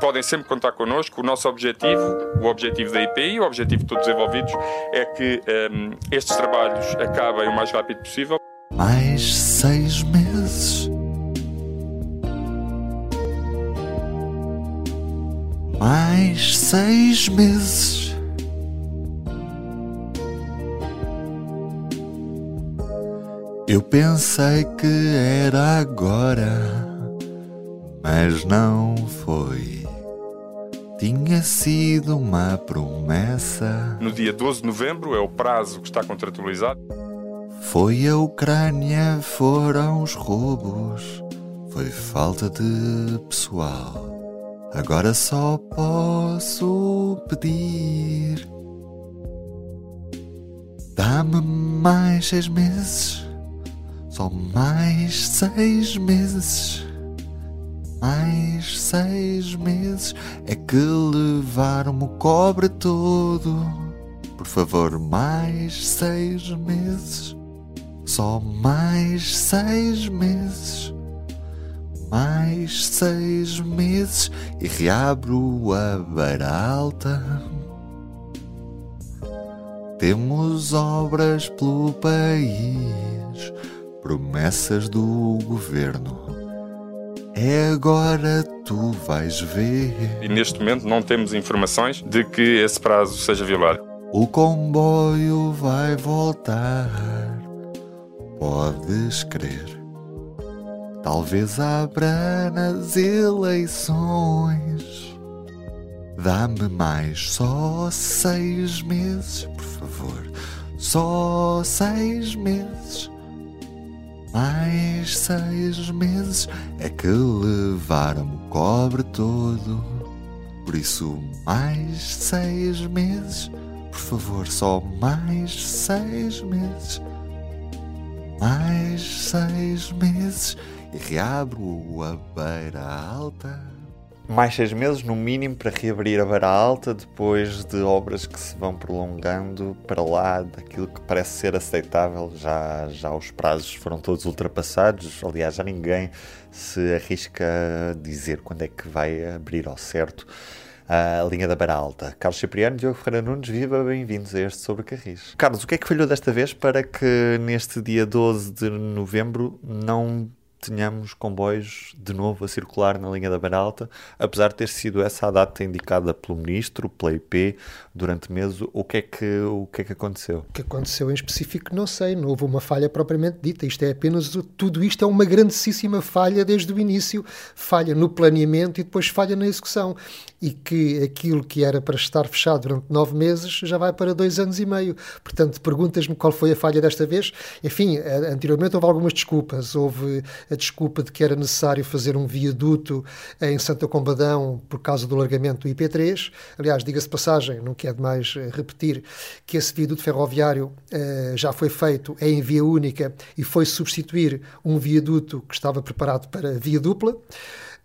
podem sempre contar connosco. O nosso objetivo, o objetivo da IPI, o objetivo de todos os envolvidos, é que um, estes trabalhos acabem o mais rápido possível. Mais seis meses. Mais seis meses. Eu pensei que era agora, mas não foi. Tinha sido uma promessa. No dia 12 de novembro é o prazo que está contratualizado. Foi a Ucrânia, foram os roubos, foi falta de pessoal. Agora só posso pedir. Dá-me mais seis meses, só mais seis meses. Mais seis meses é que levaram-me o cobre todo. Por favor, mais seis meses. Só mais seis meses. Mais seis meses e reabro a beira alta. Temos obras pelo país, promessas do governo. É agora tu vais ver. E neste momento não temos informações de que esse prazo seja violado. O comboio vai voltar. Podes crer. Talvez abra nas eleições. Dá-me mais só seis meses, por favor. Só seis meses. Mais seis meses é que levaram o cobre todo. Por isso, mais seis meses, por favor, só mais seis meses. Mais seis meses e reabro a beira alta. Mais seis meses, no mínimo, para reabrir a beira alta, depois de obras que se vão prolongando para lá daquilo que parece ser aceitável. Já, já os prazos foram todos ultrapassados. Aliás, já ninguém se arrisca a dizer quando é que vai abrir ao certo a linha da beira alta. Carlos Cipriano, Diogo Ferreira Nunes, viva, bem-vindos a este Sobre Carris. Carlos, o que é que falhou desta vez para que neste dia 12 de novembro não tenhamos comboios de novo a circular na linha da Beira Alta, apesar de ter sido essa a data indicada pelo Ministro, pela IP, durante meses, o que é que, o que, é que aconteceu? O que aconteceu em específico não sei, não houve uma falha propriamente dita, isto é apenas, tudo isto é uma grandíssima falha desde o início, falha no planeamento e depois falha na execução, e que aquilo que era para estar fechado durante nove meses já vai para dois anos e meio, portanto perguntas-me qual foi a falha desta vez, enfim, anteriormente houve algumas desculpas, houve a desculpa de que era necessário fazer um viaduto em Santa Combadão por causa do largamento do IP3. Aliás, diga-se passagem, não quero mais eh, repetir, que esse viaduto ferroviário uh, já foi feito em via única e foi substituir um viaduto que estava preparado para via dupla.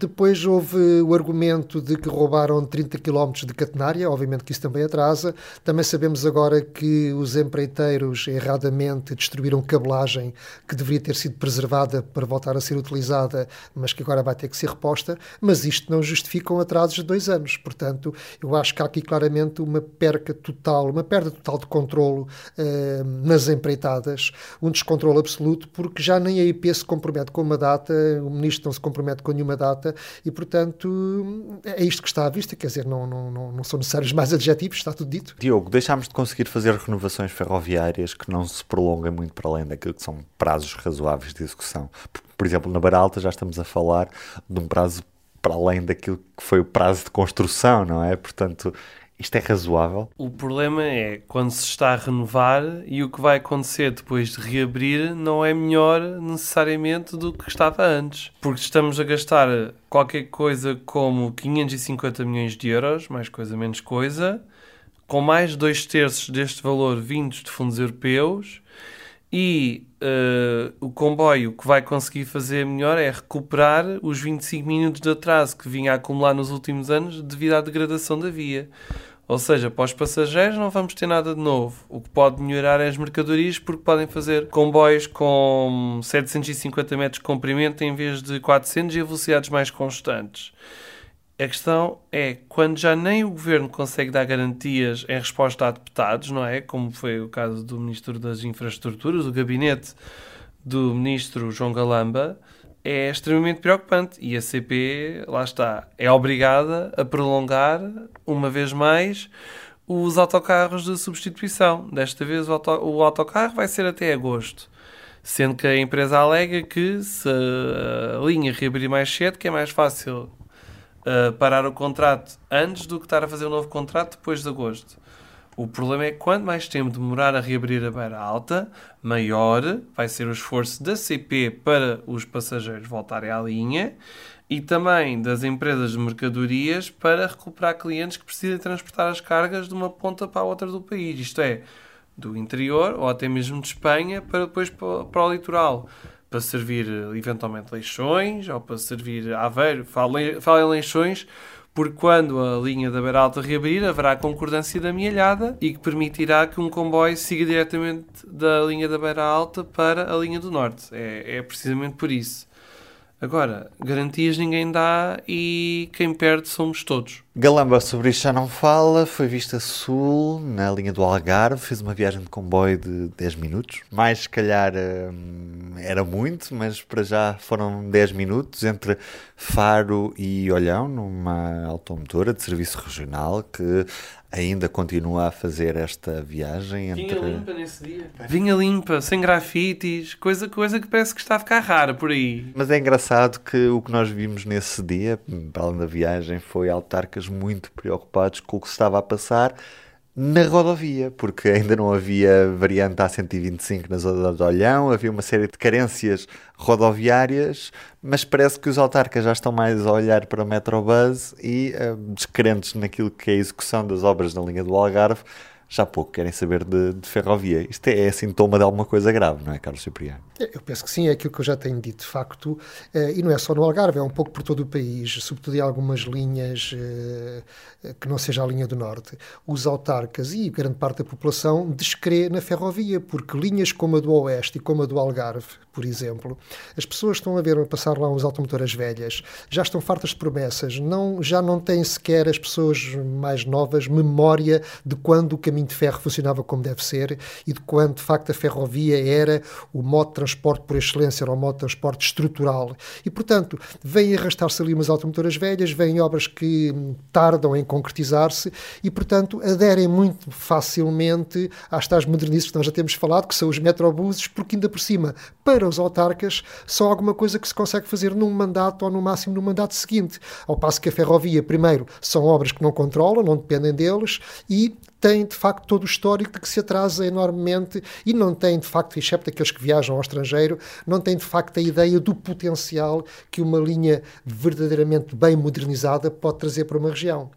Depois houve o argumento de que roubaram 30 km de catenária, obviamente que isso também atrasa. Também sabemos agora que os empreiteiros erradamente destruíram cabelagem que deveria ter sido preservada para voltar a ser utilizada, mas que agora vai ter que ser reposta. Mas isto não justifica um atraso de dois anos. Portanto, eu acho que há aqui claramente uma perca total, uma perda total de controlo uh, nas empreitadas, um descontrole absoluto, porque já nem a IP se compromete com uma data, o ministro não se compromete com nenhuma data e, portanto, é isto que está à vista, quer dizer, não, não, não, não são necessários mais adjetivos, está tudo dito. Diogo, deixámos de conseguir fazer renovações ferroviárias que não se prolongam muito para além daquilo que são prazos razoáveis de execução. Por, por exemplo, na Barra Alta já estamos a falar de um prazo para além daquilo que foi o prazo de construção, não é? Portanto, isto é razoável? O problema é quando se está a renovar e o que vai acontecer depois de reabrir não é melhor necessariamente do que estava antes. Porque estamos a gastar qualquer coisa como 550 milhões de euros, mais coisa menos coisa, com mais dois terços deste valor vindos de fundos europeus e uh, o comboio que vai conseguir fazer melhor é recuperar os 25 minutos de atraso que vinha a acumular nos últimos anos devido à degradação da via. Ou seja, para os passageiros não vamos ter nada de novo. O que pode melhorar é as mercadorias, porque podem fazer comboios com 750 metros de comprimento em vez de 400 e a velocidades mais constantes. A questão é quando já nem o governo consegue dar garantias em resposta a deputados, não é? Como foi o caso do Ministro das Infraestruturas, o gabinete do Ministro João Galamba, é extremamente preocupante. E a CP, lá está, é obrigada a prolongar, uma vez mais, os autocarros de substituição. Desta vez o, auto, o autocarro vai ser até agosto. Sendo que a empresa alega que se a linha reabrir mais cedo, que é mais fácil uh, parar o contrato antes do que estar a fazer um novo contrato depois de agosto. O problema é que quanto mais tempo demorar a reabrir a beira alta, maior vai ser o esforço da CP para os passageiros voltarem à linha e também das empresas de mercadorias para recuperar clientes que precisam transportar as cargas de uma ponta para a outra do país. Isto é, do interior ou até mesmo de Espanha para depois para o litoral para servir eventualmente leixões ou para servir Aveiro. Falo em leixões porque quando a linha da Beira Alta reabrir haverá concordância da mielhada e que permitirá que um comboio siga diretamente da linha da Beira Alta para a linha do Norte. É, é precisamente por isso. Agora, garantias ninguém dá e quem perde somos todos. Galamba sobre isto já não fala, foi vista sul, na linha do Algarve, fez uma viagem de comboio de 10 minutos. Mais se calhar hum, era muito, mas para já foram 10 minutos entre Faro e Olhão, numa automotora de serviço regional que ainda continua a fazer esta viagem entre... Vinha limpa nesse dia. Vinha limpa, sem grafites, coisa, coisa que parece que está a ficar rara por aí. Mas é engraçado que o que nós vimos nesse dia, para além da viagem, foi autarcas muito preocupados com o que se estava a passar na rodovia, porque ainda não havia variante A125 na zona de Olhão, havia uma série de carências rodoviárias, mas parece que os autarcas já estão mais a olhar para o Metrobus e, uh, descrentes naquilo que é a execução das obras na linha do Algarve, já pouco querem saber de, de, ferrovia. Isto é, é sintoma de alguma coisa grave, não é, Carlos Cipriano? Eu penso que sim, é aquilo que eu já tenho dito, de facto, eh, e não é só no Algarve, é um pouco por todo o país, sobretudo em algumas linhas eh, que não seja a linha do Norte. Os autarcas e grande parte da população descrê na ferrovia, porque linhas como a do Oeste e como a do Algarve, por exemplo, as pessoas estão a ver a passar lá uns automotoras velhas, já estão fartas de promessas, não, já não têm sequer as pessoas mais novas memória de quando o caminho de ferro funcionava como deve ser e de quando, de facto, a ferrovia era o modo de transporte por excelência, era o modo de transporte estrutural. E, portanto, vêm arrastar-se ali umas automotoras velhas, vêm obras que tardam em concretizar-se e, portanto, aderem muito facilmente às tais modernices que nós já temos falado, que são os metrobuses, porque ainda por cima, para para os autarcas são alguma coisa que se consegue fazer num mandato ou no máximo no mandato seguinte. Ao passo que a ferrovia, primeiro, são obras que não controlam, não dependem deles e tem de facto todo o histórico de que se atrasa enormemente e não tem de facto, excepto aqueles que viajam ao estrangeiro, não tem de facto a ideia do potencial que uma linha verdadeiramente bem modernizada pode trazer para uma região.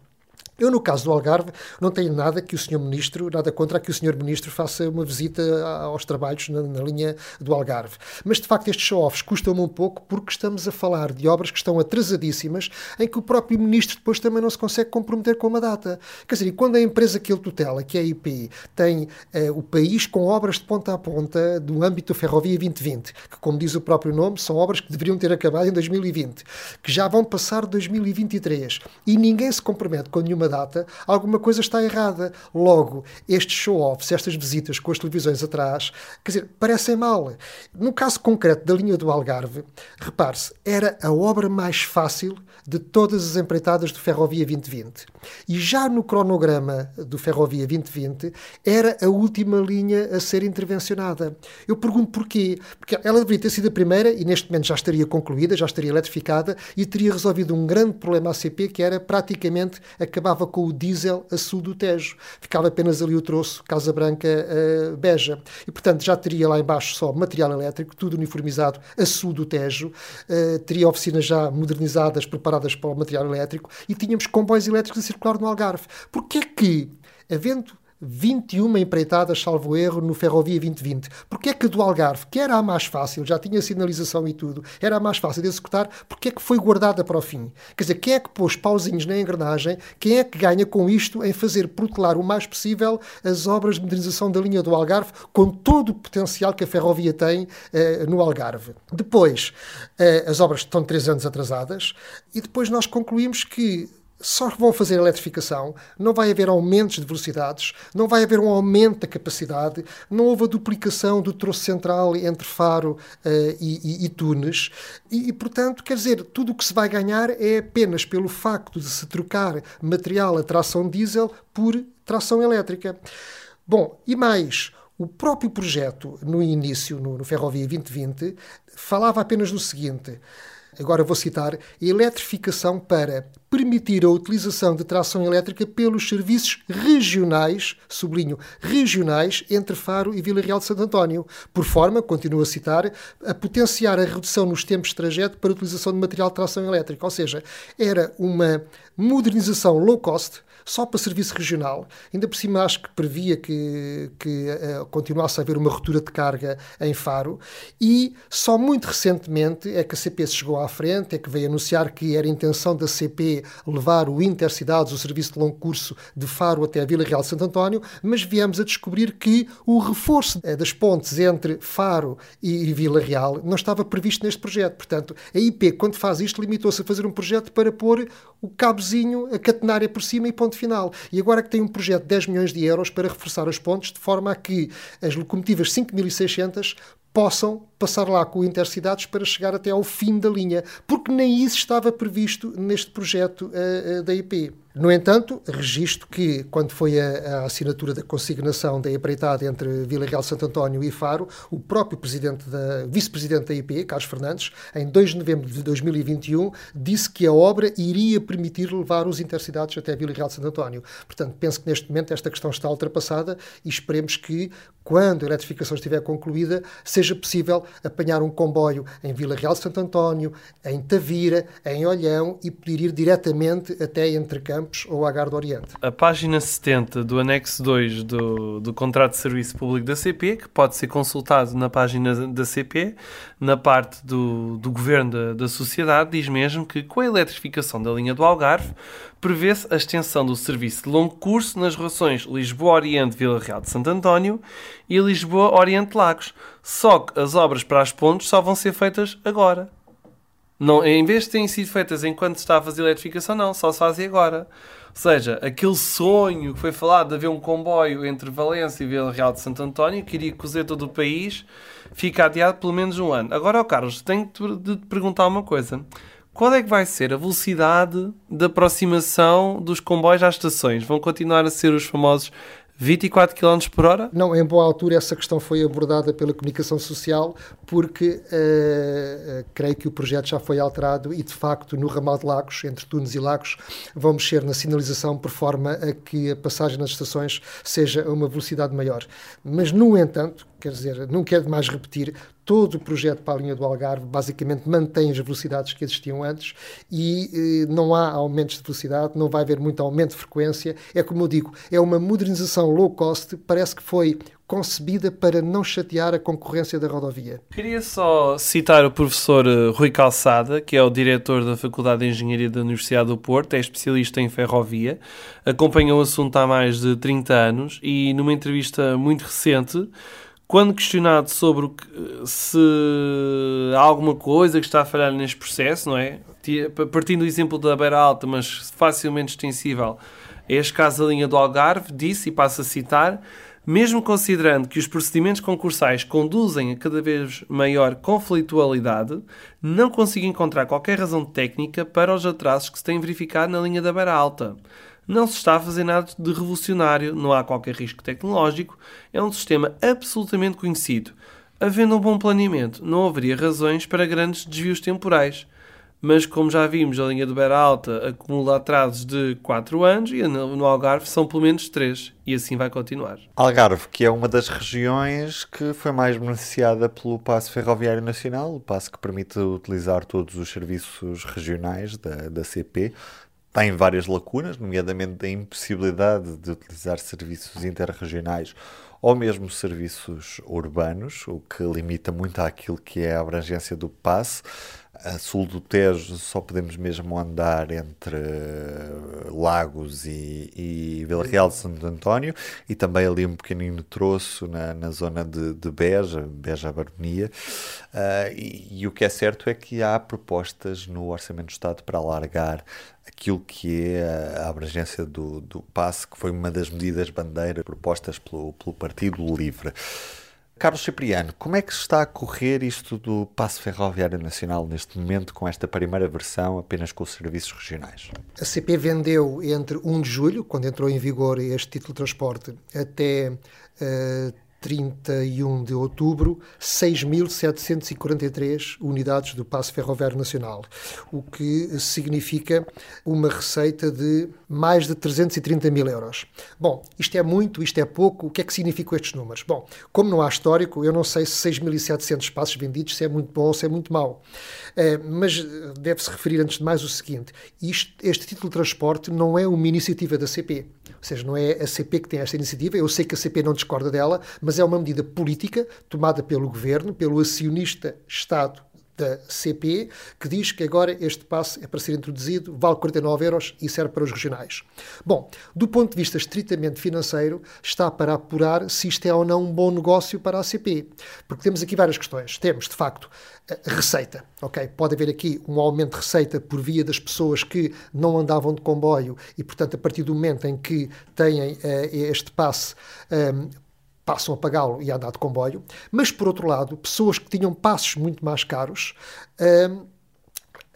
Eu, no caso do Algarve, não tenho nada que o Sr. Ministro, nada contra que o Sr. Ministro faça uma visita aos trabalhos na, na linha do Algarve. Mas, de facto, estes show-offs custam-me um pouco porque estamos a falar de obras que estão atrasadíssimas, em que o próprio Ministro depois também não se consegue comprometer com uma data. Quer dizer, quando a empresa que ele tutela, que é a IP, tem eh, o país com obras de ponta a ponta do âmbito da Ferrovia 2020, que, como diz o próprio nome, são obras que deveriam ter acabado em 2020, que já vão passar 2023, e ninguém se compromete com nenhuma data, alguma coisa está errada. Logo, estes show-offs, estas visitas com as televisões atrás, quer dizer, parecem mal. No caso concreto da linha do Algarve, repare-se, era a obra mais fácil de todas as empreitadas do Ferrovia 2020. E já no cronograma do Ferrovia 2020, era a última linha a ser intervencionada. Eu pergunto porquê. Porque ela deveria ter sido a primeira e neste momento já estaria concluída, já estaria eletrificada e teria resolvido um grande problema ACP que era praticamente com o diesel a sul do Tejo. Ficava apenas ali o troço Casa Branca uh, Beja. E portanto já teria lá embaixo só material elétrico, tudo uniformizado a sul do Tejo. Uh, teria oficinas já modernizadas, preparadas para o material elétrico e tínhamos comboios elétricos a circular no Algarve. Porquê que, havendo 21 empreitadas, salvo erro, no Ferrovia 2020. Porque é que do Algarve, que era a mais fácil, já tinha sinalização e tudo, era a mais fácil de executar, porque é que foi guardada para o fim? Quer dizer, quem é que pôs pauzinhos na engrenagem? Quem é que ganha com isto em fazer protelar o mais possível as obras de modernização da linha do Algarve, com todo o potencial que a ferrovia tem eh, no Algarve? Depois, eh, as obras estão três anos atrasadas e depois nós concluímos que só vão fazer eletrificação, não vai haver aumentos de velocidades, não vai haver um aumento da capacidade, não houve a duplicação do troço central entre Faro uh, e, e, e, Tunes, e, e, portanto, quer dizer, tudo o que se vai ganhar é apenas pelo facto de se trocar material a tração diesel por tração elétrica. Bom, e mais, o próprio projeto, no início, no, no Ferrovia 2020, falava apenas do seguinte agora vou citar, eletrificação para permitir a utilização de tração elétrica pelos serviços regionais, sublinho, regionais, entre Faro e Vila Real de Santo António, por forma, continuo a citar, a potenciar a redução nos tempos de trajeto para a utilização de material de tração elétrica. Ou seja, era uma modernização low cost, só para serviço regional. Ainda por cima acho que previa que, que uh, continuasse a haver uma ruptura de carga em Faro e só muito recentemente é que a CP se chegou à frente, é que veio anunciar que era intenção da CP levar o Intercidades, o serviço de longo curso de Faro até a Vila Real de Santo António, mas viemos a descobrir que o reforço uh, das pontes entre Faro e Vila Real não estava previsto neste projeto. Portanto, a IP, quando faz isto, limitou-se a fazer um projeto para pôr o cabozinho, a catenária por cima e ponto final. E agora que tem um projeto de 10 milhões de euros para reforçar as pontes, de forma a que as locomotivas 5600 possam passar lá com o Intercidades para chegar até ao fim da linha, porque nem isso estava previsto neste projeto uh, uh, da IP. No entanto, registro que, quando foi a, a, assinatura da consignação da empreitada entre Vila Real Santo António e Faro, o próprio presidente da, vice-presidente da IP, Carlos Fernandes, em 2 de novembro de 2021, disse que a obra iria permitir levar os intercidades até Vila Real Santo António. Portanto, penso que neste momento esta questão está ultrapassada e esperemos que, quando a eletrificação estiver concluída, seja possível apanhar um comboio em Vila Real Santo António, em Tavira, em Olhão e poder ir diretamente até Entre Campos ou Agar do Oriente. A página 70 do anexo 2 do, do contrato de serviço público da CP, que pode ser consultado na página da CP, na parte do, do governo da, da sociedade, diz mesmo que com a eletrificação da linha do Algarve, prevê-se a extensão do serviço de longo curso nas relações Lisboa-Oriente-Vila Real de Santo António e Lisboa-Oriente-Lagos. Só que as obras para as pontes só vão ser feitas agora. Não, em vez de terem sido feitas enquanto está a fazer a eletrificação, não, só se fazem agora. Ou seja, aquele sonho que foi falado de haver um comboio entre Valência e Vila Real de Santo António, que iria cozer todo o país, fica adiado pelo menos um ano. Agora, oh Carlos, tenho de te perguntar uma coisa qual é que vai ser a velocidade de aproximação dos comboios às estações? Vão continuar a ser os famosos 24 km por hora? Não, em boa altura essa questão foi abordada pela comunicação social, porque uh, creio que o projeto já foi alterado e, de facto, no ramal de Lagos, entre Tunes e Lagos, vão mexer na sinalização por forma a que a passagem nas estações seja a uma velocidade maior. Mas, no entanto, quer dizer, não quero mais repetir, todo o projeto para a linha do Algarve basicamente mantém as velocidades que existiam antes e eh, não há aumentos de velocidade, não vai haver muito aumento de frequência. É como eu digo, é uma modernização low cost, parece que foi concebida para não chatear a concorrência da rodovia. Queria só citar o professor eh, Rui Calçada, que é o diretor da Faculdade de Engenharia da Universidade do Porto, é especialista em ferrovia, acompanha o assunto há mais de 30 anos e numa entrevista muito recente quando questionado sobre se há alguma coisa que está a falhar neste processo, não é? Partindo do exemplo da Beira Alta, mas facilmente extensível, é este caso da linha do Algarve, disse, e passo a citar, mesmo considerando que os procedimentos concursais conduzem a cada vez maior conflitualidade, não consigo encontrar qualquer razão técnica para os atrasos que se têm verificado na linha da Beira Alta. Não se está a fazer nada de revolucionário, não há qualquer risco tecnológico, é um sistema absolutamente conhecido. Havendo um bom planeamento, não haveria razões para grandes desvios temporais. Mas, como já vimos, a linha do Beira Alta acumula atrasos de 4 anos e no Algarve são pelo menos 3. E assim vai continuar. Algarve, que é uma das regiões que foi mais beneficiada pelo Passo Ferroviário Nacional, o passo que permite utilizar todos os serviços regionais da, da CP, tem várias lacunas, nomeadamente a impossibilidade de utilizar serviços interregionais ou mesmo serviços urbanos, o que limita muito àquilo que é a abrangência do passe a sul do Tejo só podemos mesmo andar entre Lagos e, e Vila Real de Santo António e também ali um pequenino troço na, na zona de, de Beja, Beja Baronia. Uh, e, e, o que é certo é que há propostas no Orçamento do Estado para alargar aquilo que é a abrangência do, do passe, que foi uma das medidas bandeira propostas pelo, pelo Partido Livre. Carlos Cipriano, como é que está a correr isto do Passo Ferroviário Nacional neste momento, com esta primeira versão apenas com os serviços regionais? A CP vendeu entre 1 de julho, quando entrou em vigor este título de transporte, até uh, 31 de outubro, 6.743 unidades do Passo Ferroviário Nacional, o que significa uma receita de mais de 330 mil euros. Bom, isto é muito, isto é pouco, o que é que significam estes números? Bom, como não há histórico, eu não sei se 6.700 passos vendidos se é muito bom ou se é muito mau, é, mas deve-se referir antes de mais o seguinte, isto, este título de transporte não é uma iniciativa da CP, ou seja, não é a CP que tem esta iniciativa, eu sei que a CP não discorda dela, mas mas é uma medida política tomada pelo governo, pelo acionista Estado da CP, que diz que agora este passe é para ser introduzido, vale 49 euros e serve para os regionais. Bom, do ponto de vista estritamente financeiro, está para apurar se isto é ou não um bom negócio para a CP. Porque temos aqui várias questões. Temos, de facto, receita. Ok, pode haver aqui um aumento de receita por via das pessoas que não andavam de comboio e, portanto, a partir do momento em que têm uh, este passe, um, passam a pagá-lo e a andar de comboio, mas por outro lado, pessoas que tinham passos muito mais caros uh,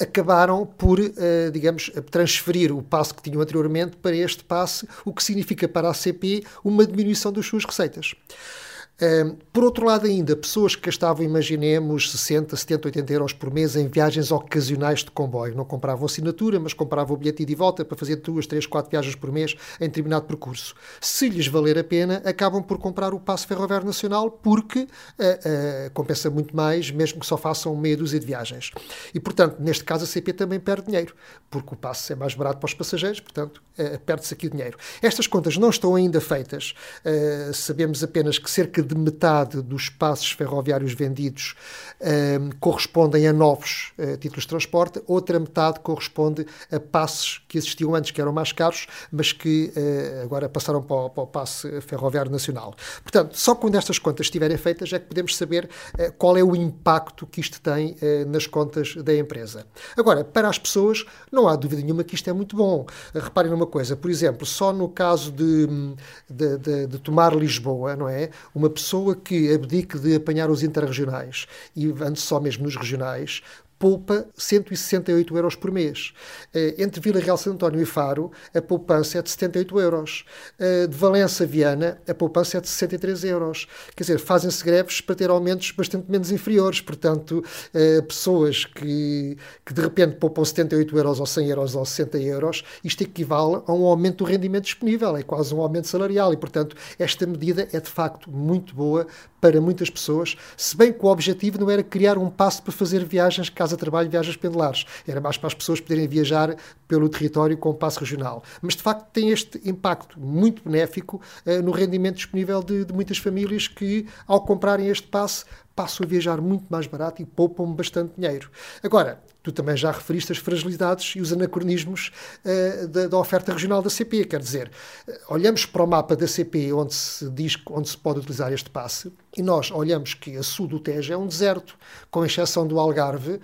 acabaram por, uh, digamos, transferir o passo que tinham anteriormente para este passe, o que significa para a CP uma diminuição das suas receitas por outro lado, ainda, pessoas que gastavam, imaginemos, 60, 70, 80 euros por mês em viagens ocasionais de comboio. Não compravam assinatura, mas compravam o bilhete de volta para fazer duas, três, quatro viagens por mês em determinado percurso. Se lhes valer a pena, acabam por comprar o passo ferroviário nacional porque uh, uh, compensa muito mais, mesmo que só façam meia dúzia de viagens. E, portanto, neste caso, a CP também perde dinheiro, porque o passo é mais barato para os passageiros, portanto, uh, perde-se aqui o dinheiro. Estas contas não estão ainda feitas. sabemos apenas que cerca de de metade dos passos ferroviários vendidos uh, correspondem a novos uh, títulos de transporte, outra metade corresponde a passos que existiam antes, que eram mais caros, mas que uh, agora passaram para o, para o passe ferroviário nacional. Portanto, só quando estas contas estiverem feitas é que podemos saber eh, qual é o impacto que isto tem nas contas da empresa. Agora, para as pessoas, não há dúvida nenhuma que isto é muito bom. reparem numa coisa, por exemplo, só no caso de, de, de, de tomar Lisboa, não é? Uma pessoa que abdique de apanhar os interregionais e ande só mesmo nos regionais, poupa 168 euros por mês. Eh, entre Vila Real, Santo António e Faro, a poupança é de 78 euros. Eh, de Valença a Viana, a poupança é de 63 euros. Quer dizer, fazem-se greves para ter aumentos bastante menos inferiores. Portanto, eh, pessoas que, que de repente poupam 78 euros ou 100 euros ou 60 euros, isto equivale a um aumento do rendimento disponível, é quase um aumento salarial. E, portanto, esta medida é de facto muito boa para muitas pessoas, se bem que o objetivo não era criar um passo para fazer viagens casa-trabalho, viagens pendulares. Era mais para as pessoas poderem viajar pelo território com o passo regional. Mas, de facto, tem este impacto muito benéfico uh, no rendimento disponível de, de muitas famílias que, ao comprarem este passe, passam a viajar muito mais barato e poupam bastante dinheiro. Agora, tu também já referiste as fragilidades e os anacronismos uh, da, da, oferta regional da CP. Quer dizer, uh, olhamos para o mapa da CP onde se diz onde se pode utilizar este passe e nós olhamos que a sul do Tejo é um deserto, com exceção do Algarve,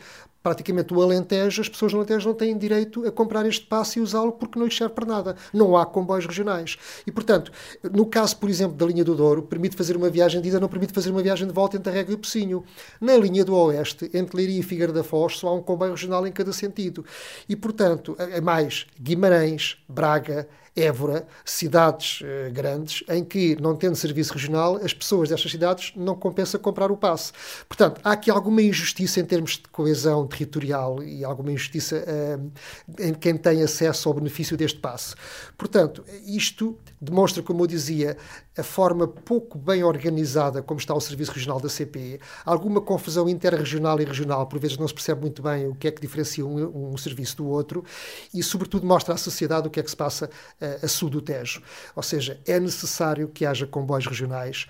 praticamente o Alentejo, as pessoas no Alentejo não têm direito a comprar este passe e usá-lo porque não lhes serve para nada. Não há comboios regionais. E, portanto, no caso, por exemplo, da linha do Douro, permite fazer uma viagem de ida, não permite fazer uma viagem de volta entre a Régua e o Pocinho. Na linha do Oeste, entre Leiria e Figueira da Foz, só há um comboio regional em cada sentido. E, portanto, é mais Guimarães, Braga, Évora, cidades uh, grandes, em que, não tendo serviço regional, as pessoas destas cidades não compensa comprar o passe. Portanto, há aqui alguma injustiça em termos de coesão territorial e alguma injustiça uh, em quem tem acesso ao benefício deste passe. Portanto, isto demonstra, como eu dizia, a forma pouco bem organizada como está o Serviço Regional da CP, alguma confusão interregional e regional, por vezes não se percebe muito bem o que é que diferencia um, um serviço do outro, e sobretudo mostra à sociedade o que é que se passa uh, a sul do Tejo. Ou seja, é necessário que haja comboios regionais,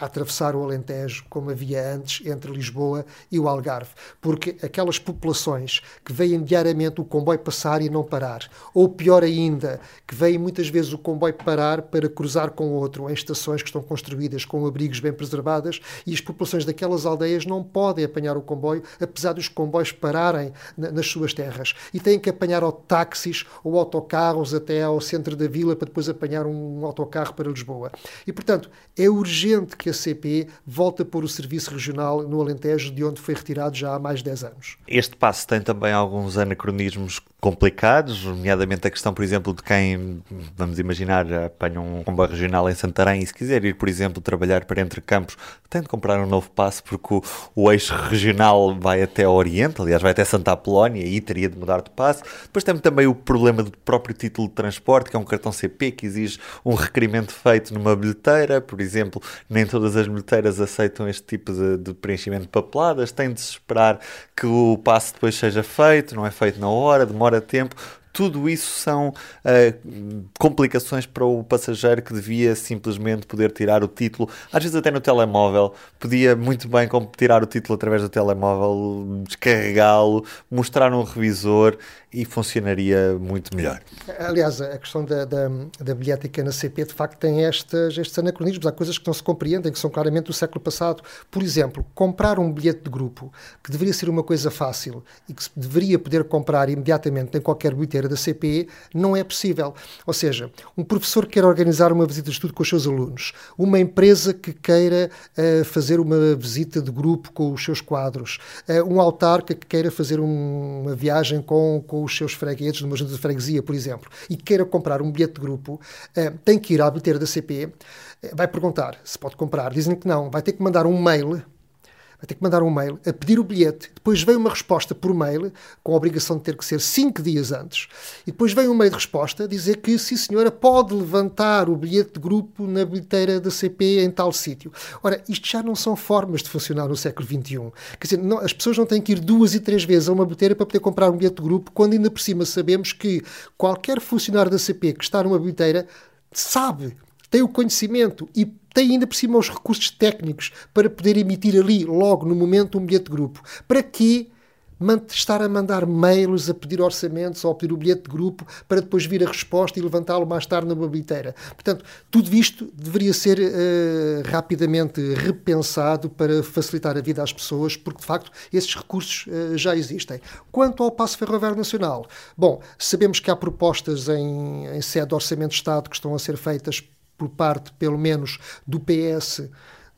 a atravessar o Alentejo, como havia antes, entre Lisboa e o Algarve. Porque aquelas populações que veem diariamente o comboio passar e não parar, ou pior ainda, que veem muitas vezes o comboio parar para cruzar com outro em estações que estão construídas com abrigos bem preservadas, e as populações daquelas aldeias não podem apanhar o comboio, apesar dos comboios pararem nas suas terras. E têm que apanhar táxis ou autocarros até ao centro da vila para depois apanhar um autocarro para Lisboa. E, portanto, é urgente que a CP volta a pôr o serviço regional no Alentejo, de onde foi retirado já há mais de 10 anos. Este passo tem também alguns anacronismos complicados, nomeadamente a questão, por exemplo, de quem, vamos imaginar, apanha um comboio regional em Santarém e se quiser ir, por exemplo, trabalhar para Entre Campos, tem de comprar um novo passo porque o, o eixo regional vai até o Oriente, aliás, vai até Santa Apolónia e teria de mudar de passo. Depois temos também o problema do próprio título de transporte, que é um cartão CP que exige um requerimento feito numa bilheteira, por exemplo, nem todas as bilheteiras aceitam este tipo de, de preenchimento de papeladas, tem de se esperar que o passo depois seja feito, não é feito na hora, demora demora tempo. Tudo isso são uh, complicações para o passageiro que devia simplesmente poder tirar o título, às vezes até no telemóvel. Podia muito bem tirar o título através do telemóvel, descarregá-lo, mostrar um revisor e funcionaria muito melhor. Aliás, a questão da, da, da bilhética na CP de facto tem estas, estes anacronismos. Há coisas que não se compreendem, que são claramente do século passado. Por exemplo, comprar um bilhete de grupo, que deveria ser uma coisa fácil e que se deveria poder comprar imediatamente em qualquer bilheteira da CP, não é possível. Ou seja, um professor que quer organizar uma visita de estudo com os seus alunos, uma empresa que queira uh, fazer uma visita de grupo com os seus quadros, uh, um autarca que queira fazer um, uma viagem com, com os seus fregueses numa junta de freguesia, por exemplo, e queira comprar um bilhete de grupo, uh, tem que ir à bilheteira da CP, eh, vai perguntar se pode comprar. Dizem que não, vai ter que mandar um mail vai ter que mandar um mail a pedir o bilhete. Depois vem uma resposta por mail, com a obrigação de ter que ser cinco dias antes. E depois vem um mail de resposta a dizer que, sim senhora, pode levantar o bilhete de grupo na bilheteira da CP em tal sítio. Ora, isto já não são formas de funcionar no século XXI. Quer dizer, não, as pessoas não têm que ir duas e três vezes a uma bilheteira para poder comprar um bilhete de grupo, quando ainda por cima sabemos que qualquer funcionário da CP que está numa bilheteira sabe tem o conhecimento e tem ainda por cima os recursos técnicos para poder emitir ali, logo no momento, um bilhete de grupo. Para quê? estar a mandar mails a pedir orçamentos ou a pedir o bilhete de grupo para depois vir a resposta e levantá-lo mais tarde na bilheteira. Portanto, tudo isto deveria ser uh, rapidamente repensado para facilitar a vida às pessoas, porque de facto esses recursos uh, já existem. Quanto ao Passo Ferroviário Nacional, bom, sabemos que há propostas em, em sede de Orçamento de Estado que estão a ser feitas por parte, pelo menos, do PS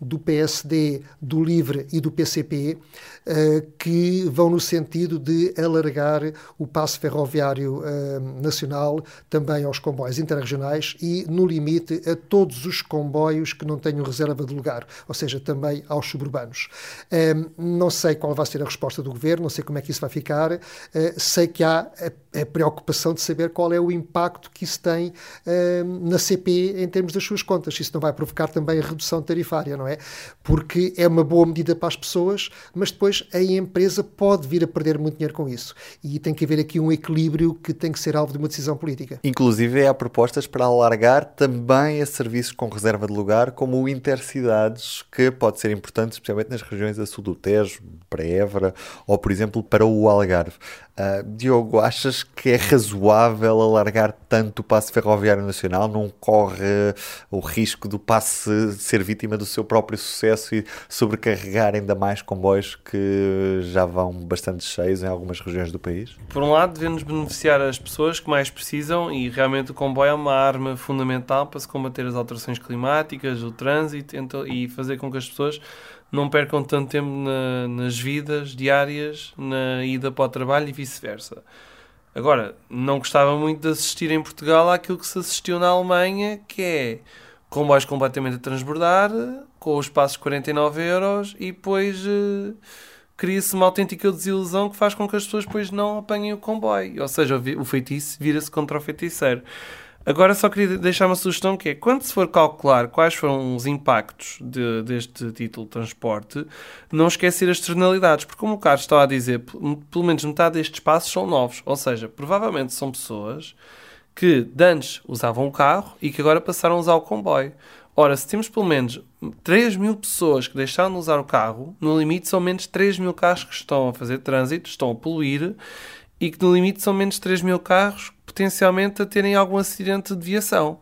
do PSD, do LIVRE e do PCP, eh, que vão no sentido de alargar o passo ferroviário eh, nacional também aos comboios interregionais e, no limite, a todos os comboios que não tenham reserva de lugar, ou seja, também aos suburbanos. Eh, não sei qual vai ser a resposta do governo, não sei como é que isso vai ficar, sei que há a preocupação de saber qual é o impacto que isso tem na CP em termos das suas contas. Isso não vai provocar também a redução tarifária, não é? Porque é uma boa medida para as pessoas, mas depois a empresa pode vir a perder muito dinheiro com isso. E tem que haver aqui um equilíbrio que tem que ser alvo de uma decisão política. Inclusive, há propostas para alargar também a serviços com reserva de lugar, como o Intercidades, que pode ser importante, especialmente nas regiões a sul do Tejo, para Évora ou, por exemplo, para o Algarve. Uh, Diogo, achas que é razoável alargar tanto o passe ferroviário nacional? Não corre o risco do passe ser vítima do seu próprio sucesso e sobrecarregar ainda mais comboios que já vão bastante cheios em algumas regiões do país? Por um lado, devemos beneficiar as pessoas que mais precisam e realmente o comboio é uma arma fundamental para se combater as alterações climáticas, o trânsito e fazer com que as pessoas não percam tanto tempo na, nas vidas diárias, na ida para o trabalho e vice-versa. Agora, não gostava muito de assistir em Portugal àquilo que se assistiu na Alemanha, que é comboios completamente a transbordar, com os passos 49 euros, e depois uh, cria-se uma autêntica desilusão que faz com que as pessoas depois não apanhem o comboio. Ou seja, o feitiço vira-se contra o feiticeiro. Agora só queria deixar uma sugestão que é, quando se for calcular quais foram os impactos de, deste título de transporte, não esquecer as externalidades, porque como o Carlos estava a dizer, pelo menos metade destes passos são novos, ou seja, provavelmente são pessoas que antes usavam o carro e que agora passaram a usar o comboio. Ora, se temos pelo menos 3 mil pessoas que deixaram de usar o carro, no limite são menos 3 mil carros que estão a fazer trânsito, estão a poluir, e que no limite são menos 3 mil carros potencialmente a terem algum acidente de viação.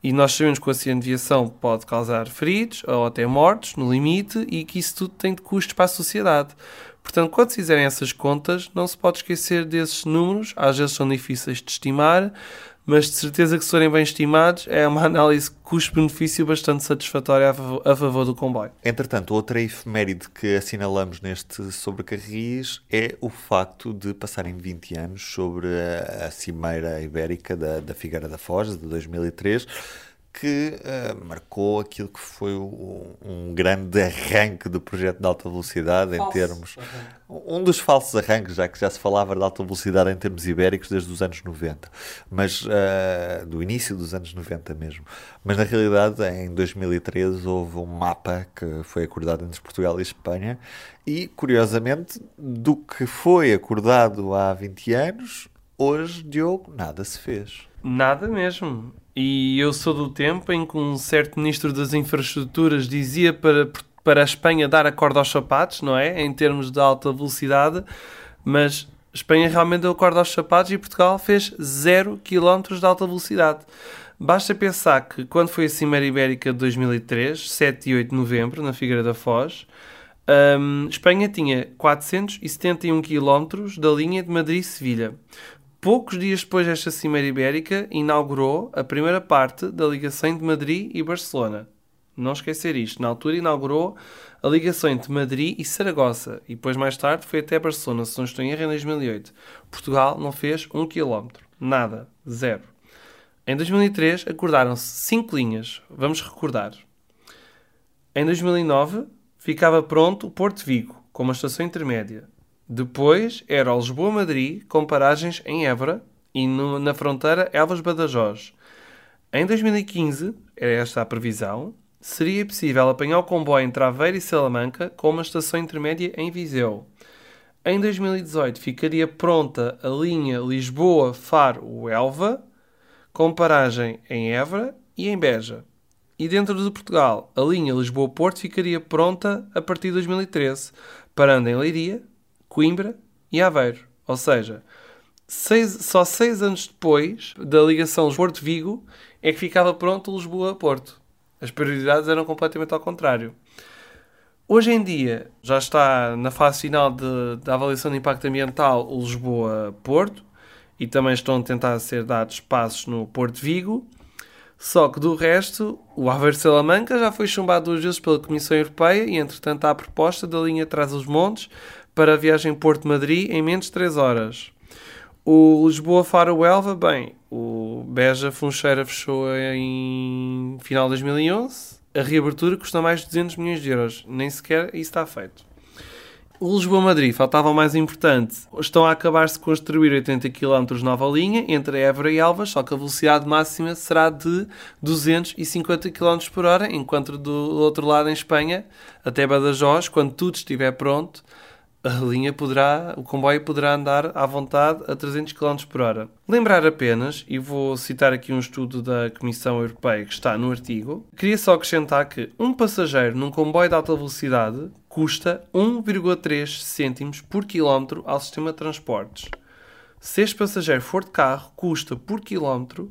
E nós sabemos que o acidente de viação pode causar feridos ou até mortos, no limite, e que isso tudo tem de custos para a sociedade. Portanto, quando se fizerem essas contas, não se pode esquecer desses números, às vezes são difíceis de estimar, mas de certeza que se forem bem estimados, é uma análise custo-benefício bastante satisfatória a favor, a favor, do comboio. Entretanto, outra efeméride que assinalamos neste sobre Carris é o facto de passarem 20 anos sobre a, a Cimeira Ibérica da, da Figueira da Foz, de 2003, que uh, marcou aquilo que foi o, um grande arranque do projeto de alta velocidade Falso. em termos. Um dos falsos arranques, já que já se falava de alta velocidade em termos ibéricos desde os anos 90, mas uh, do início dos anos 90 mesmo. Mas na realidade, em 2013, houve um mapa que foi acordado entre Portugal e Espanha, e curiosamente, do que foi acordado há 20 anos, hoje, Diogo, nada se fez. Nada mesmo. E eu sou do tempo em que um certo ministro das infraestruturas dizia para, para a Espanha dar a corda aos sapatos, não é? Em termos de alta velocidade, mas Espanha realmente deu a corda aos sapatos e Portugal fez 0 km de alta velocidade. Basta pensar que quando foi a Cimeira Ibérica de 2003, 7 e 8 de novembro, na Figueira da Foz, um, Espanha tinha 471 km da linha de Madrid-Sevilha poucos dias depois desta Cimeira Ibérica, inaugurou a primeira parte da ligação entre Madrid e Barcelona. Não esquecer isto. Na altura inaugurou a ligação entre Madrid e Saragossa e depois mais tarde foi até Barcelona, se não estou em erro, em 2008. Portugal não fez um quilómetro. Nada. Zero. Em 2003 acordaram-se cinco linhas. Vamos recordar. Em 2009 ficava pronto o Porto Vigo, com uma estação intermédia. Depois era Lisboa-Madrid, com paragens em Évora e no, na fronteira Elvas-Badajoz. Em 2015, era esta a previsão, seria possível apanhar o comboio entre Aveiro e Salamanca com uma estação intermédia em Viseu. Em 2018 ficaria pronta a linha Lisboa-Faro-Elva, com paragem em Évora e em Beja. E dentro de Portugal, a linha Lisboa-Porto ficaria pronta a partir de 2013, parando em Leiria, Coimbra e Aveiro. Ou seja, seis, só seis anos depois da ligação Porto-Vigo é que ficava pronto Lisboa-Porto. As prioridades eram completamente ao contrário. Hoje em dia já está na fase final de, da avaliação de impacto ambiental Lisboa-Porto e também estão a tentar ser dados passos no Porto Vigo. Só que do resto, o Aveiro-Salamanca já foi chumbado duas vezes pela Comissão Europeia e, entretanto, há a proposta da linha Trás-os-Montes para a viagem Porto-Madrid em menos de 3 horas. O Lisboa-Faro-Elva, bem, o Beja Funcheira fechou em final de 2011. A reabertura custa mais de 200 milhões de euros. Nem sequer isso está feito. O Lisboa-Madrid, faltava o mais importante. Estão a acabar-se de construir 80 km nova linha entre Évora e Elvas, só que a velocidade máxima será de 250 km por hora, enquanto do outro lado, em Espanha, até Badajoz, quando tudo estiver pronto, a linha poderá, o comboio poderá andar à vontade a 300 km por hora. Lembrar apenas, e vou citar aqui um estudo da Comissão Europeia que está no artigo, queria só acrescentar que um passageiro num comboio de alta velocidade custa 1,3 cêntimos por quilómetro ao sistema de transportes. Se este passageiro for de carro, custa por quilómetro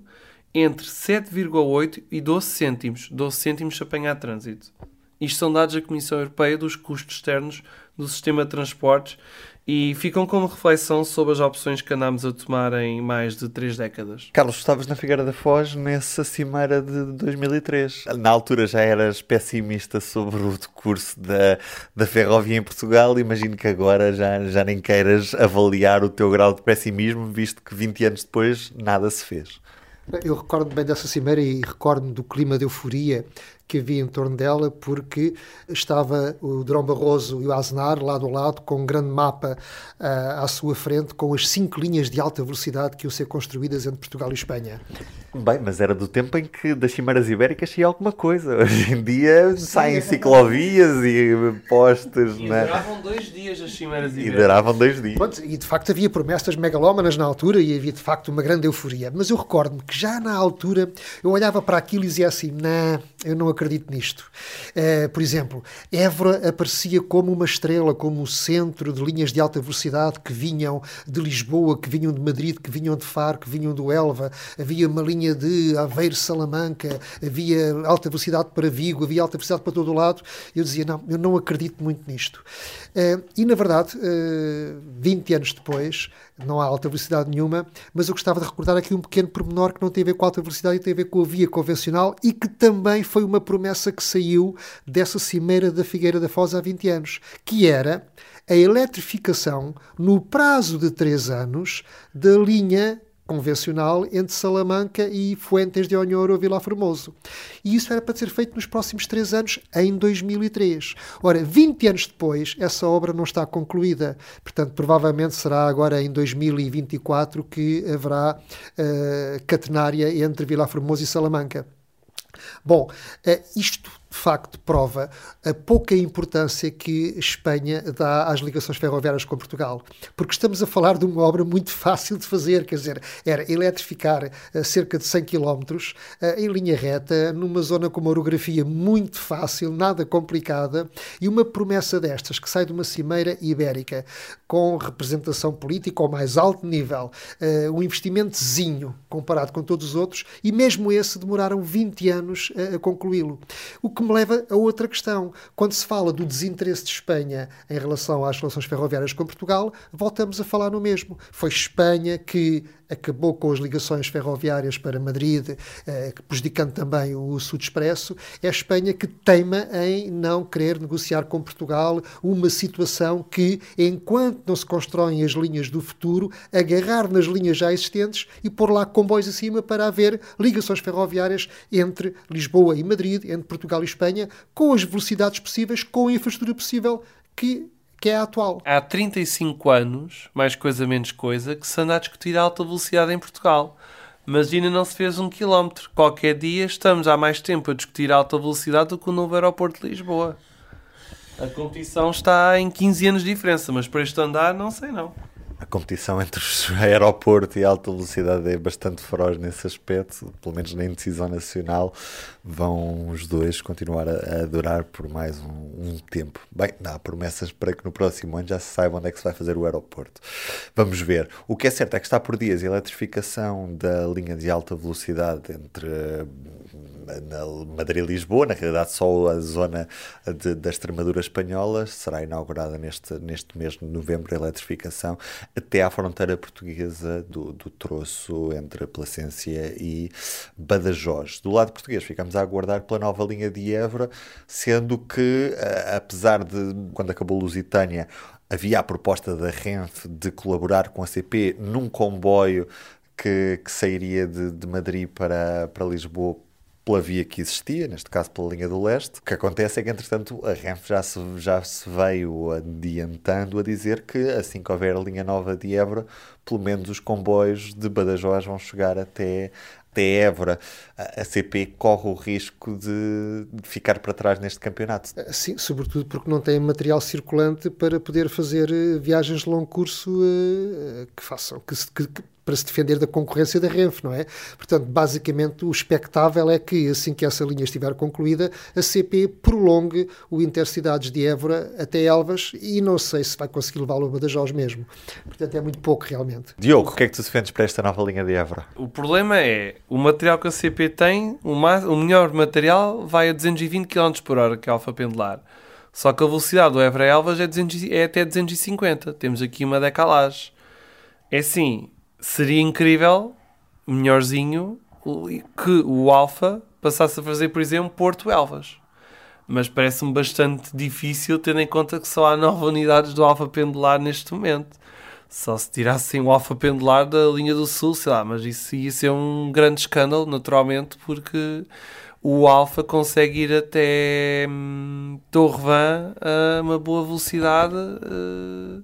entre 7,8 e 12 cêntimos. 12 cêntimos se apanhar trânsito. Isto são dados da Comissão Europeia dos custos externos do sistema de transportes e ficam como reflexão sobre as opções que andámos a tomar em mais de três décadas. Carlos, estavas na Figueira da Foz nessa cimeira de 2003. Na altura já eras pessimista sobre o decurso da, da ferrovia em Portugal. Imagino que agora já, já nem queiras avaliar o teu grau de pessimismo, visto que 20 anos depois nada se fez. Eu recordo bem dessa cimeira e recordo do clima de euforia que havia em torno dela, porque estava o Drão Barroso e o Aznar lado a lado, com um grande mapa uh, à sua frente, com as cinco linhas de alta velocidade que iam ser construídas entre Portugal e Espanha. Bem, mas era do tempo em que das Cimeras Ibéricas saía alguma coisa. Hoje em dia saem ciclovias e postes, E né? duravam dois dias as cimeras E ibéricas. duravam dois dias. Pronto, e de facto havia promessas megalómanas na altura e havia de facto uma grande euforia. Mas eu recordo-me que já na altura eu olhava para aquilo e dizia assim: não, eu não acredito nisto. Eh, por exemplo, Évora aparecia como uma estrela, como o centro de linhas de alta velocidade que vinham de Lisboa, que vinham de Madrid, que vinham de Faro, que vinham do Elva. Havia uma linha de Aveiro-Salamanca, havia alta velocidade para Vigo, havia alta velocidade para todo o lado. Eu dizia: não, eu não acredito muito nisto. Eh, e na verdade, eh, 20 anos depois, não há alta velocidade nenhuma, mas eu gostava de recordar aqui um pequeno pormenor que não tem a ver com a alta velocidade e tem a ver com a via convencional e que também foi uma promessa que saiu dessa cimeira da Figueira da Foz há 20 anos, que era a eletrificação, no prazo de 3 anos, da linha convencional entre Salamanca e Fuentes de Onhoro, Vila Formoso. E isso era para ser feito nos próximos três anos, em 2003. Ora, 20 anos depois, essa obra não está concluída. Portanto, provavelmente será agora em 2024 que haverá uh, catenária entre Vila Formoso e Salamanca. Bom, uh, isto facto prova a pouca importância que Espanha dá às ligações ferroviárias com Portugal. Porque estamos a falar de uma obra muito fácil de fazer, quer dizer, era eletrificar uh, cerca de 100 km uh, em linha reta, numa zona com uma orografia muito fácil, nada complicada, e uma promessa destas que sai de uma cimeira ibérica com representação política ao mais alto nível, uh, um investimentozinho comparado com todos os outros, e mesmo esse demoraram 20 anos a concluí-lo. O que me leva a outra questão. Quando se fala do desinteresse de Espanha em relação às relações ferroviárias com Portugal, voltamos a falar no mesmo. Foi Espanha que acabou com as ligações ferroviárias para Madrid, eh, prejudicando também o Sud Expresso. É a Espanha que teima em não querer negociar com Portugal uma situação que, enquanto não se constroem as linhas do futuro, agarrar nas linhas já existentes e pôr lá comboios acima para haver ligações ferroviárias entre Lisboa e Madrid, entre Portugal e Espanha, com as velocidades possíveis, com a infraestrutura possível que que é a atual. Há 35 anos, mais coisa menos coisa, que se anda a discutir a alta velocidade em Portugal. Mas ainda não se fez um quilómetro. Qualquer dia estamos há mais tempo a discutir a alta velocidade do que o novo aeroporto de Lisboa. A competição está em 15 anos de diferença, mas para este andar não sei não. A competição entre o aeroporto e a alta velocidade é bastante feroz nesse aspecto, pelo menos na indecisão nacional. Vão os dois continuar a, a durar por mais um, um, tempo. Bem, há promessas para que no próximo ano já se saiba onde é que se vai fazer o aeroporto. Vamos ver. O que é certo é que está por dias a eletrificação da linha de alta velocidade entre Madrid e Lisboa, na realidade só a zona de, da Extremadura espanhola será inaugurada neste, neste mês de novembro a eletrificação até à fronteira portuguesa do, do troço entre Placência e Badajoz. Do lado português ficamos a aguardar pela nova linha de Évora, sendo que, apesar de, quando acabou Lusitânia, havia a proposta da Renfe de colaborar com a CP num comboio que, que sairia de, de Madrid para, para Lisboa pela via que existia, neste caso pela linha do leste. O que acontece é que, entretanto, a Renfe já se, já se veio adiantando a dizer que assim que houver a linha nova de Évora, pelo menos os comboios de Badajoz vão chegar até, até Évora. A CP corre o risco de ficar para trás neste campeonato. Sim, sobretudo porque não tem material circulante para poder fazer viagens de longo curso uh, que façam, que, que, para se defender da concorrência da Renfe, não é? Portanto, basicamente, o expectável é que, assim que essa linha estiver concluída, a CP prolongue o Intercidades de Évora até Elvas e não sei se vai conseguir levá-lo a Badajoz mesmo. Portanto, é muito pouco, realmente. Diogo, o que é que tu defendes para esta nova linha de Évora? O problema é, o material que a CP tem, o, mais, o melhor material vai a 220 km por hora, que é a alfa pendular. Só que a velocidade do Évora-Elvas é, 200, é até 250. Temos aqui uma decalagem. É assim, seria incrível, melhorzinho, que o Alfa passasse a fazer, por exemplo, Porto Elvas. Mas parece-me bastante difícil, tendo em conta que só há nove unidades do Alfa pendular neste momento. Só se tirassem o Alfa pendular da linha do Sul, sei lá, mas isso ia ser um grande escândalo, naturalmente, porque o Alfa consegue ir até hum, Torrevan a uma boa velocidade. Uh,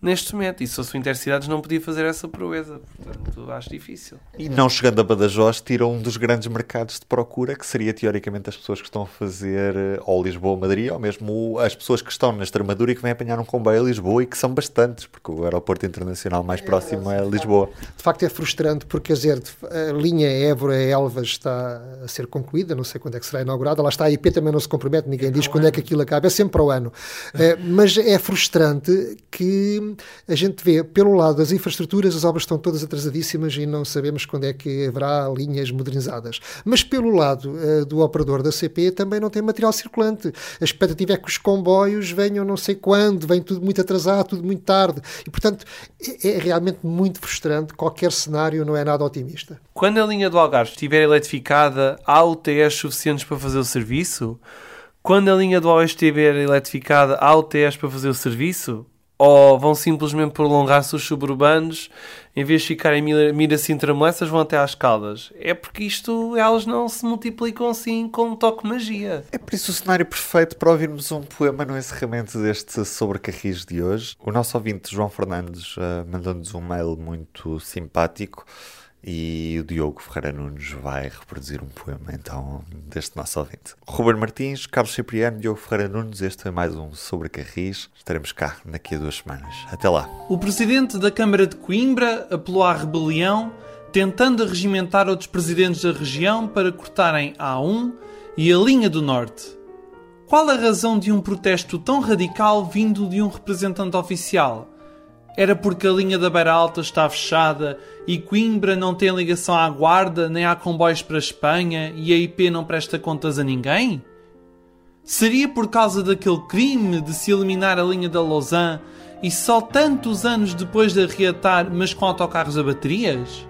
neste momento. E se fosse o Intercidades não podia fazer essa proeza. Portanto, acho difícil. E não chegando a Badajoz, tira um dos grandes mercados de procura, que seria teoricamente as pessoas que estão a fazer eh, ou Lisboa Madrid, ou mesmo as pessoas que estão na Extremadura e que vêm apanhar um comboio a Lisboa, e que são bastantes, porque o aeroporto internacional mais próximo é Lisboa. De facto é frustrante, porque quer dizer, a linha Évora-Elvas está a ser concluída, não sei quando é que será inaugurada, lá está, a IP também não se compromete, ninguém diz quando é que aquilo acaba, é sempre para o ano. Eh, mas é frustrante que a gente vê, pelo lado das infraestruturas, as obras estão todas atrasadíssimas e não sabemos quando é que haverá linhas modernizadas. Mas pelo lado uh, do operador da CP também não tem material circulante. A expectativa é que os comboios venham não sei quando, vem tudo muito atrasado, tudo muito tarde. E, portanto, é, é realmente muito frustrante. Qualquer cenário não é nada otimista. Quando a linha do Algarve estiver eletrificada, há UTS suficientes para fazer o serviço? Quando a linha do Oeste estiver eletrificada, há UTS para fazer o serviço? Ou vão simplesmente prolongar-se os suburbanos, em vez de ficarem em Mira Sintra vão até às Caldas. É porque isto, elas não se multiplicam assim com um toque magia. É por isso o cenário perfeito para ouvirmos um poema no encerramento deste Sobre Carris de hoje. O nosso ouvinte João Fernandes uh, mandou-nos um mail muito simpático e o Diogo Ferreira Nunes vai reproduzir um poema então deste nosso ouvinte. Ruben Martins, Carlos Cipriano, Diogo Ferreira Nunes, este é mais um Sobre Carris. Estaremos cá daqui a duas semanas. Até lá. O presidente da Câmara de Coimbra apelou à rebelião, tentando regimentar outros presidentes da região para cortarem a A1 e a linha do Norte. Qual a razão de um protesto tão radical vindo de um representante oficial? Era porque a linha da Beira Alta está fechada e Coimbra não tem ligação à Guarda nem há comboios para a Espanha e a IP não presta contas a ninguém? Seria por causa daquele crime de se eliminar a linha da Lausanne e só tantos anos depois de reatar, mas com autocarros a baterias?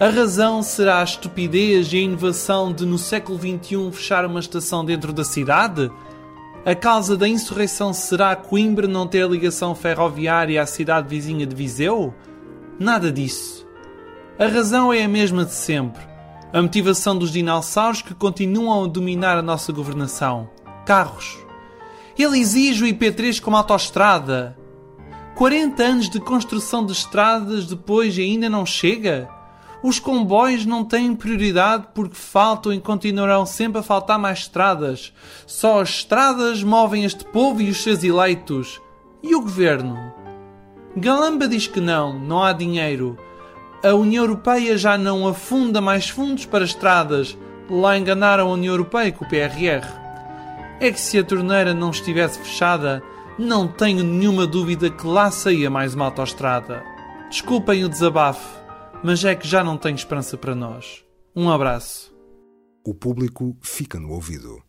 A razão será a estupidez e a inovação de no século XXI fechar uma estação dentro da cidade? A causa da insurreição será Coimbra não ter ligação ferroviária à cidade vizinha de Viseu? Nada disso. A razão é a mesma de sempre. A motivação dos dinossauros que continuam a dominar a nossa governação. Carros. Ele exige o IP3 como autoestrada. 40 anos de construção de estradas depois ainda não chega? Os comboios não têm prioridade porque faltam e continuarão sempre a faltar mais estradas. Só as estradas movem este povo e os seus eleitos. E o governo? Galamba diz que não, não há dinheiro. A União Europeia já não afunda mais fundos para estradas. Lá enganaram a União Europeia com o PRR. É que se a torneira não estivesse fechada, não tenho nenhuma dúvida que lá saía mais uma autoestrada. Desculpem o desabafo mas é que já não tenho esperança para nós. Um abraço. O público fica no ouvido.